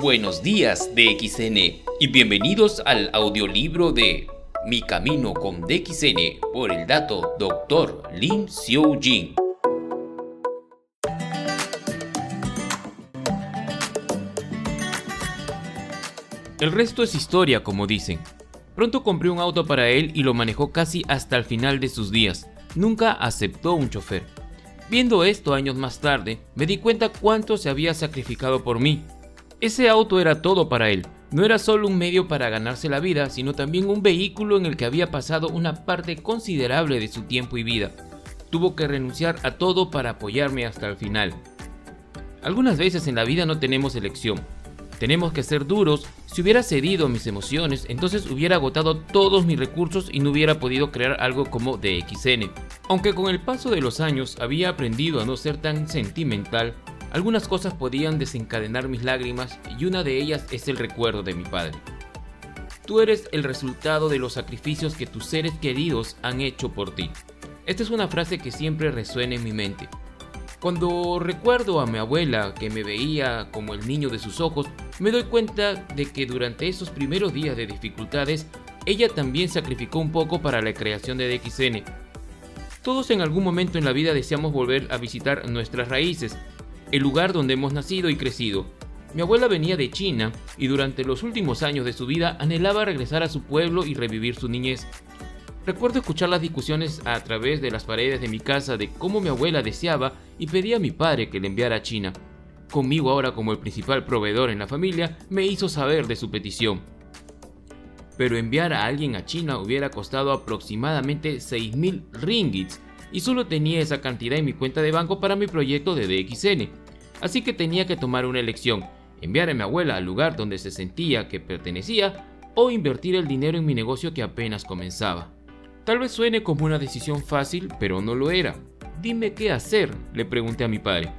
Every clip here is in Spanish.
Buenos días DXN y bienvenidos al audiolibro de Mi Camino con DXN por el dato Dr. Lin Xiu Jin. El resto es historia, como dicen. Pronto compré un auto para él y lo manejó casi hasta el final de sus días. Nunca aceptó un chofer. Viendo esto años más tarde, me di cuenta cuánto se había sacrificado por mí. Ese auto era todo para él. No era solo un medio para ganarse la vida, sino también un vehículo en el que había pasado una parte considerable de su tiempo y vida. Tuvo que renunciar a todo para apoyarme hasta el final. Algunas veces en la vida no tenemos elección. Tenemos que ser duros. Si hubiera cedido a mis emociones, entonces hubiera agotado todos mis recursos y no hubiera podido crear algo como DXN. Aunque con el paso de los años había aprendido a no ser tan sentimental, algunas cosas podían desencadenar mis lágrimas y una de ellas es el recuerdo de mi padre. Tú eres el resultado de los sacrificios que tus seres queridos han hecho por ti. Esta es una frase que siempre resuena en mi mente. Cuando recuerdo a mi abuela que me veía como el niño de sus ojos, me doy cuenta de que durante esos primeros días de dificultades, ella también sacrificó un poco para la creación de DXN. Todos en algún momento en la vida deseamos volver a visitar nuestras raíces, el lugar donde hemos nacido y crecido. Mi abuela venía de China y durante los últimos años de su vida anhelaba regresar a su pueblo y revivir su niñez. Recuerdo escuchar las discusiones a través de las paredes de mi casa de cómo mi abuela deseaba y pedía a mi padre que le enviara a China. Conmigo ahora como el principal proveedor en la familia, me hizo saber de su petición. Pero enviar a alguien a China hubiera costado aproximadamente 6.000 ringgits y solo tenía esa cantidad en mi cuenta de banco para mi proyecto de DXN así que tenía que tomar una elección, enviar a mi abuela al lugar donde se sentía que pertenecía o invertir el dinero en mi negocio que apenas comenzaba. Tal vez suene como una decisión fácil, pero no lo era. Dime qué hacer, le pregunté a mi padre.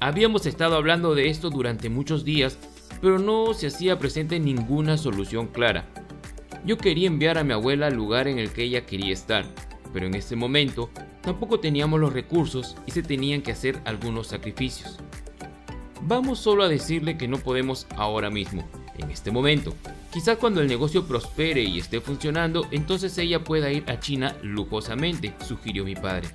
Habíamos estado hablando de esto durante muchos días, pero no se hacía presente ninguna solución clara. Yo quería enviar a mi abuela al lugar en el que ella quería estar, pero en ese momento tampoco teníamos los recursos y se tenían que hacer algunos sacrificios. Vamos solo a decirle que no podemos ahora mismo, en este momento. Quizás cuando el negocio prospere y esté funcionando, entonces ella pueda ir a China lujosamente, sugirió mi padre.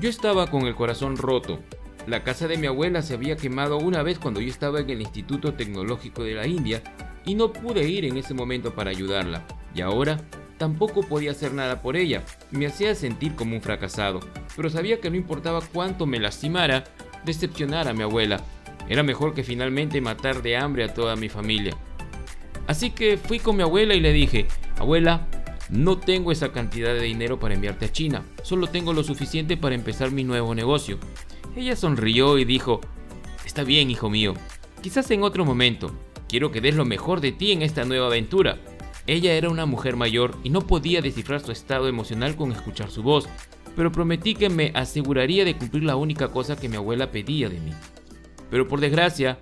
Yo estaba con el corazón roto. La casa de mi abuela se había quemado una vez cuando yo estaba en el Instituto Tecnológico de la India y no pude ir en ese momento para ayudarla. Y ahora tampoco podía hacer nada por ella. Me hacía sentir como un fracasado, pero sabía que no importaba cuánto me lastimara, decepcionar a mi abuela. Era mejor que finalmente matar de hambre a toda mi familia. Así que fui con mi abuela y le dije, abuela, no tengo esa cantidad de dinero para enviarte a China, solo tengo lo suficiente para empezar mi nuevo negocio. Ella sonrió y dijo, está bien, hijo mío, quizás en otro momento, quiero que des lo mejor de ti en esta nueva aventura. Ella era una mujer mayor y no podía descifrar su estado emocional con escuchar su voz, pero prometí que me aseguraría de cumplir la única cosa que mi abuela pedía de mí. Pero por desgracia,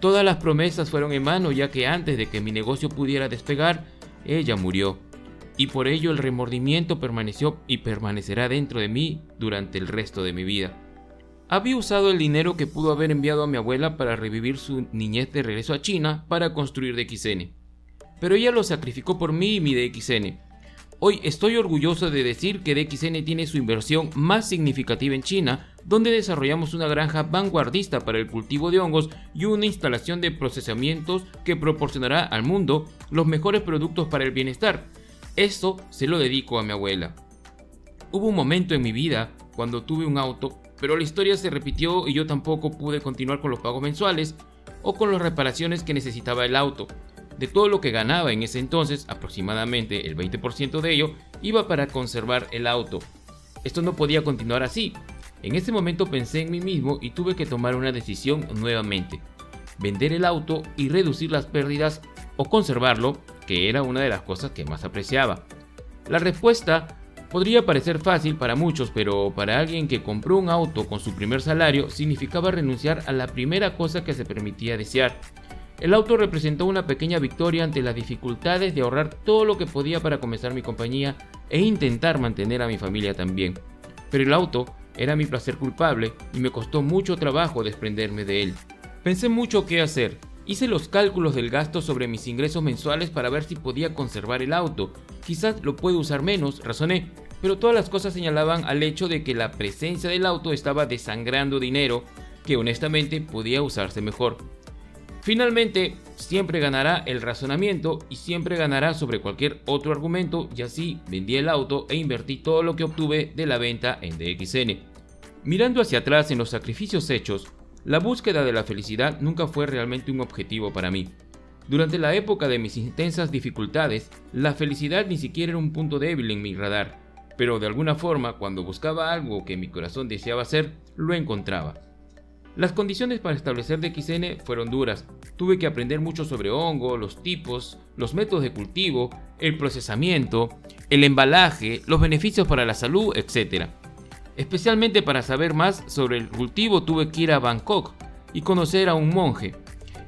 todas las promesas fueron en vano ya que antes de que mi negocio pudiera despegar, ella murió. Y por ello el remordimiento permaneció y permanecerá dentro de mí durante el resto de mi vida. Había usado el dinero que pudo haber enviado a mi abuela para revivir su niñez de regreso a China para construir DXN. Pero ella lo sacrificó por mí y mi DXN. Hoy estoy orgulloso de decir que DXN tiene su inversión más significativa en China, donde desarrollamos una granja vanguardista para el cultivo de hongos y una instalación de procesamientos que proporcionará al mundo los mejores productos para el bienestar. Esto se lo dedico a mi abuela. Hubo un momento en mi vida cuando tuve un auto, pero la historia se repitió y yo tampoco pude continuar con los pagos mensuales o con las reparaciones que necesitaba el auto. De todo lo que ganaba en ese entonces, aproximadamente el 20% de ello iba para conservar el auto. Esto no podía continuar así. En ese momento pensé en mí mismo y tuve que tomar una decisión nuevamente. Vender el auto y reducir las pérdidas o conservarlo, que era una de las cosas que más apreciaba. La respuesta podría parecer fácil para muchos, pero para alguien que compró un auto con su primer salario significaba renunciar a la primera cosa que se permitía desear, el auto representó una pequeña victoria ante las dificultades de ahorrar todo lo que podía para comenzar mi compañía e intentar mantener a mi familia también. Pero el auto era mi placer culpable y me costó mucho trabajo desprenderme de él. Pensé mucho qué hacer Hice los cálculos del gasto sobre mis ingresos mensuales para ver si podía conservar el auto. Quizás lo puedo usar menos, razoné, pero todas las cosas señalaban al hecho de que la presencia del auto estaba desangrando dinero que honestamente podía usarse mejor. Finalmente, siempre ganará el razonamiento y siempre ganará sobre cualquier otro argumento y así vendí el auto e invertí todo lo que obtuve de la venta en DXN. Mirando hacia atrás en los sacrificios hechos, la búsqueda de la felicidad nunca fue realmente un objetivo para mí. Durante la época de mis intensas dificultades, la felicidad ni siquiera era un punto débil en mi radar, pero de alguna forma cuando buscaba algo que mi corazón deseaba hacer, lo encontraba. Las condiciones para establecer DXN fueron duras. Tuve que aprender mucho sobre hongo, los tipos, los métodos de cultivo, el procesamiento, el embalaje, los beneficios para la salud, etc. Especialmente para saber más sobre el cultivo tuve que ir a Bangkok y conocer a un monje.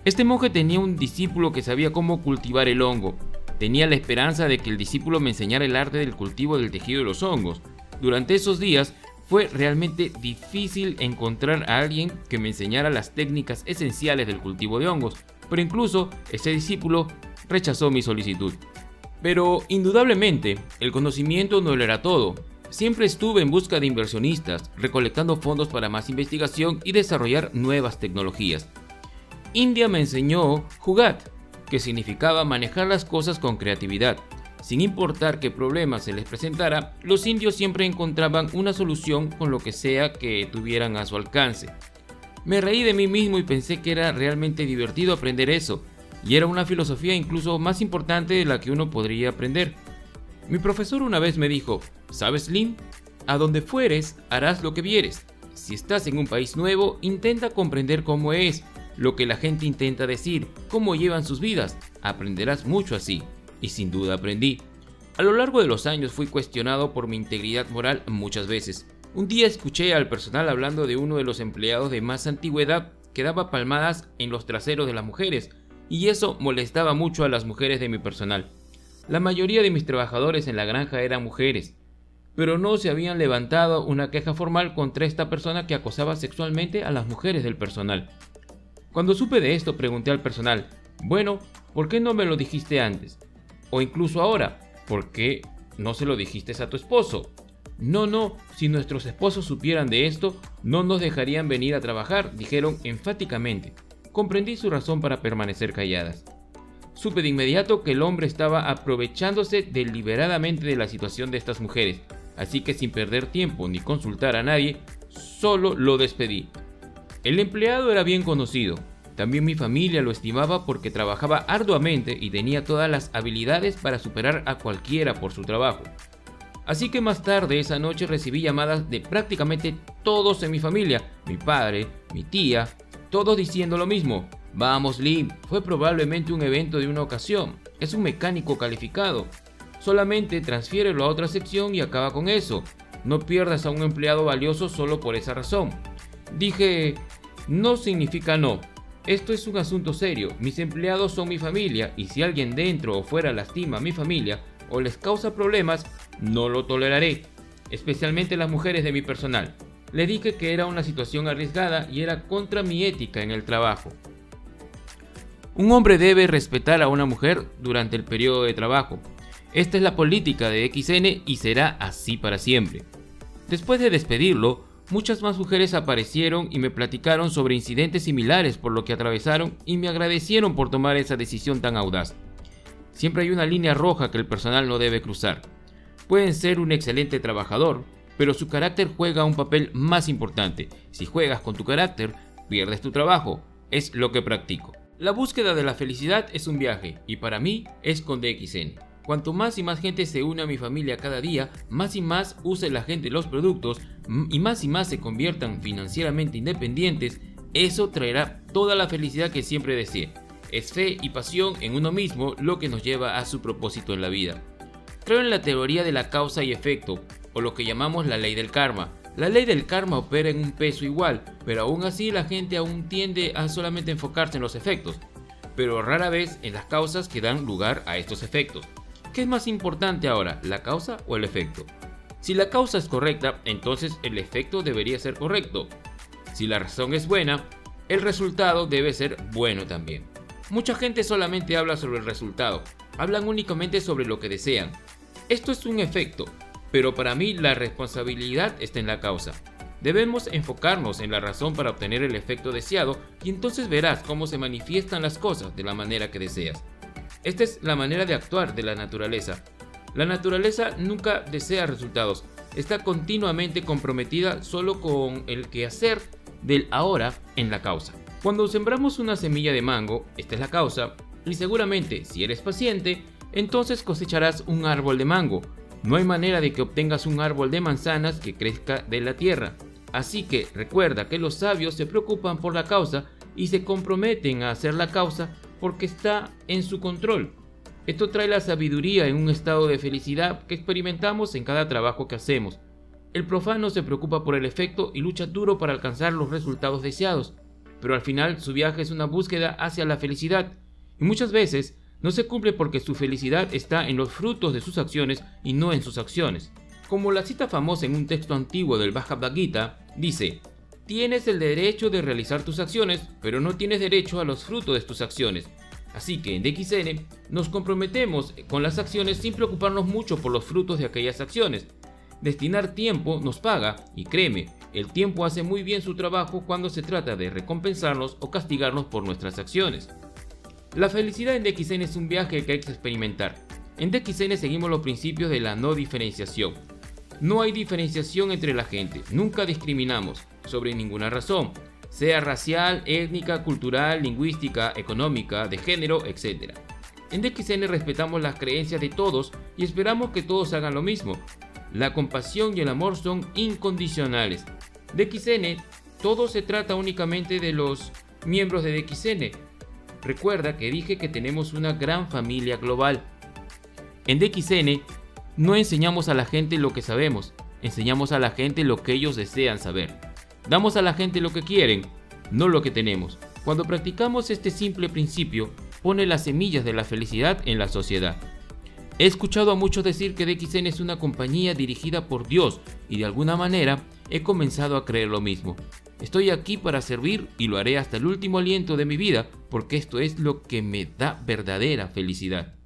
Este monje tenía un discípulo que sabía cómo cultivar el hongo. Tenía la esperanza de que el discípulo me enseñara el arte del cultivo del tejido de los hongos. Durante esos días fue realmente difícil encontrar a alguien que me enseñara las técnicas esenciales del cultivo de hongos, pero incluso ese discípulo rechazó mi solicitud. Pero indudablemente, el conocimiento no lo era todo, Siempre estuve en busca de inversionistas, recolectando fondos para más investigación y desarrollar nuevas tecnologías. India me enseñó Jugat, que significaba manejar las cosas con creatividad. Sin importar qué problema se les presentara, los indios siempre encontraban una solución con lo que sea que tuvieran a su alcance. Me reí de mí mismo y pensé que era realmente divertido aprender eso, y era una filosofía incluso más importante de la que uno podría aprender. Mi profesor una vez me dijo, ¿sabes Lynn? A donde fueres, harás lo que vieres. Si estás en un país nuevo, intenta comprender cómo es, lo que la gente intenta decir, cómo llevan sus vidas. Aprenderás mucho así. Y sin duda aprendí. A lo largo de los años fui cuestionado por mi integridad moral muchas veces. Un día escuché al personal hablando de uno de los empleados de más antigüedad que daba palmadas en los traseros de las mujeres, y eso molestaba mucho a las mujeres de mi personal. La mayoría de mis trabajadores en la granja eran mujeres, pero no se habían levantado una queja formal contra esta persona que acosaba sexualmente a las mujeres del personal. Cuando supe de esto pregunté al personal, bueno, ¿por qué no me lo dijiste antes? O incluso ahora, ¿por qué no se lo dijiste a tu esposo? No, no, si nuestros esposos supieran de esto, no nos dejarían venir a trabajar, dijeron enfáticamente. Comprendí su razón para permanecer calladas. Supe de inmediato que el hombre estaba aprovechándose deliberadamente de la situación de estas mujeres, así que sin perder tiempo ni consultar a nadie, solo lo despedí. El empleado era bien conocido, también mi familia lo estimaba porque trabajaba arduamente y tenía todas las habilidades para superar a cualquiera por su trabajo. Así que más tarde esa noche recibí llamadas de prácticamente todos en mi familia, mi padre, mi tía, todos diciendo lo mismo. Vamos, Lee, fue probablemente un evento de una ocasión. Es un mecánico calificado. Solamente transfiérelo a otra sección y acaba con eso. No pierdas a un empleado valioso solo por esa razón. Dije, no significa no. Esto es un asunto serio. Mis empleados son mi familia y si alguien dentro o fuera lastima a mi familia o les causa problemas, no lo toleraré. Especialmente las mujeres de mi personal. Le dije que era una situación arriesgada y era contra mi ética en el trabajo. Un hombre debe respetar a una mujer durante el periodo de trabajo. Esta es la política de XN y será así para siempre. Después de despedirlo, muchas más mujeres aparecieron y me platicaron sobre incidentes similares por lo que atravesaron y me agradecieron por tomar esa decisión tan audaz. Siempre hay una línea roja que el personal no debe cruzar. Pueden ser un excelente trabajador, pero su carácter juega un papel más importante. Si juegas con tu carácter, pierdes tu trabajo. Es lo que practico. La búsqueda de la felicidad es un viaje y para mí es con DXN. Cuanto más y más gente se une a mi familia cada día, más y más use la gente los productos y más y más se conviertan financieramente independientes, eso traerá toda la felicidad que siempre deseé. Es fe y pasión en uno mismo lo que nos lleva a su propósito en la vida. Creo en la teoría de la causa y efecto, o lo que llamamos la ley del karma, la ley del karma opera en un peso igual, pero aún así la gente aún tiende a solamente enfocarse en los efectos, pero rara vez en las causas que dan lugar a estos efectos. ¿Qué es más importante ahora, la causa o el efecto? Si la causa es correcta, entonces el efecto debería ser correcto. Si la razón es buena, el resultado debe ser bueno también. Mucha gente solamente habla sobre el resultado, hablan únicamente sobre lo que desean. Esto es un efecto, pero para mí la responsabilidad está en la causa. Debemos enfocarnos en la razón para obtener el efecto deseado y entonces verás cómo se manifiestan las cosas de la manera que deseas. Esta es la manera de actuar de la naturaleza. La naturaleza nunca desea resultados, está continuamente comprometida solo con el quehacer del ahora en la causa. Cuando sembramos una semilla de mango, esta es la causa, y seguramente si eres paciente, entonces cosecharás un árbol de mango. No hay manera de que obtengas un árbol de manzanas que crezca de la tierra. Así que recuerda que los sabios se preocupan por la causa y se comprometen a hacer la causa porque está en su control. Esto trae la sabiduría en un estado de felicidad que experimentamos en cada trabajo que hacemos. El profano se preocupa por el efecto y lucha duro para alcanzar los resultados deseados, pero al final su viaje es una búsqueda hacia la felicidad, y muchas veces no se cumple porque su felicidad está en los frutos de sus acciones y no en sus acciones. Como la cita famosa en un texto antiguo del Bhagavad Gita dice, tienes el derecho de realizar tus acciones, pero no tienes derecho a los frutos de tus acciones. Así que en DXN nos comprometemos con las acciones sin preocuparnos mucho por los frutos de aquellas acciones, Destinar tiempo nos paga y créeme, el tiempo hace muy bien su trabajo cuando se trata de recompensarnos o castigarnos por nuestras acciones. La felicidad en DXN es un viaje que hay que experimentar. En DXN seguimos los principios de la no diferenciación. No hay diferenciación entre la gente, nunca discriminamos, sobre ninguna razón, sea racial, étnica, cultural, lingüística, económica, de género, etc. En DXN respetamos las creencias de todos y esperamos que todos hagan lo mismo, la compasión y el amor son incondicionales. DXN, todo se trata únicamente de los miembros de DXN. Recuerda que dije que tenemos una gran familia global. En DXN no enseñamos a la gente lo que sabemos, enseñamos a la gente lo que ellos desean saber. Damos a la gente lo que quieren, no lo que tenemos. Cuando practicamos este simple principio, pone las semillas de la felicidad en la sociedad. He escuchado a muchos decir que DXN es una compañía dirigida por Dios y de alguna manera he comenzado a creer lo mismo. Estoy aquí para servir y lo haré hasta el último aliento de mi vida porque esto es lo que me da verdadera felicidad.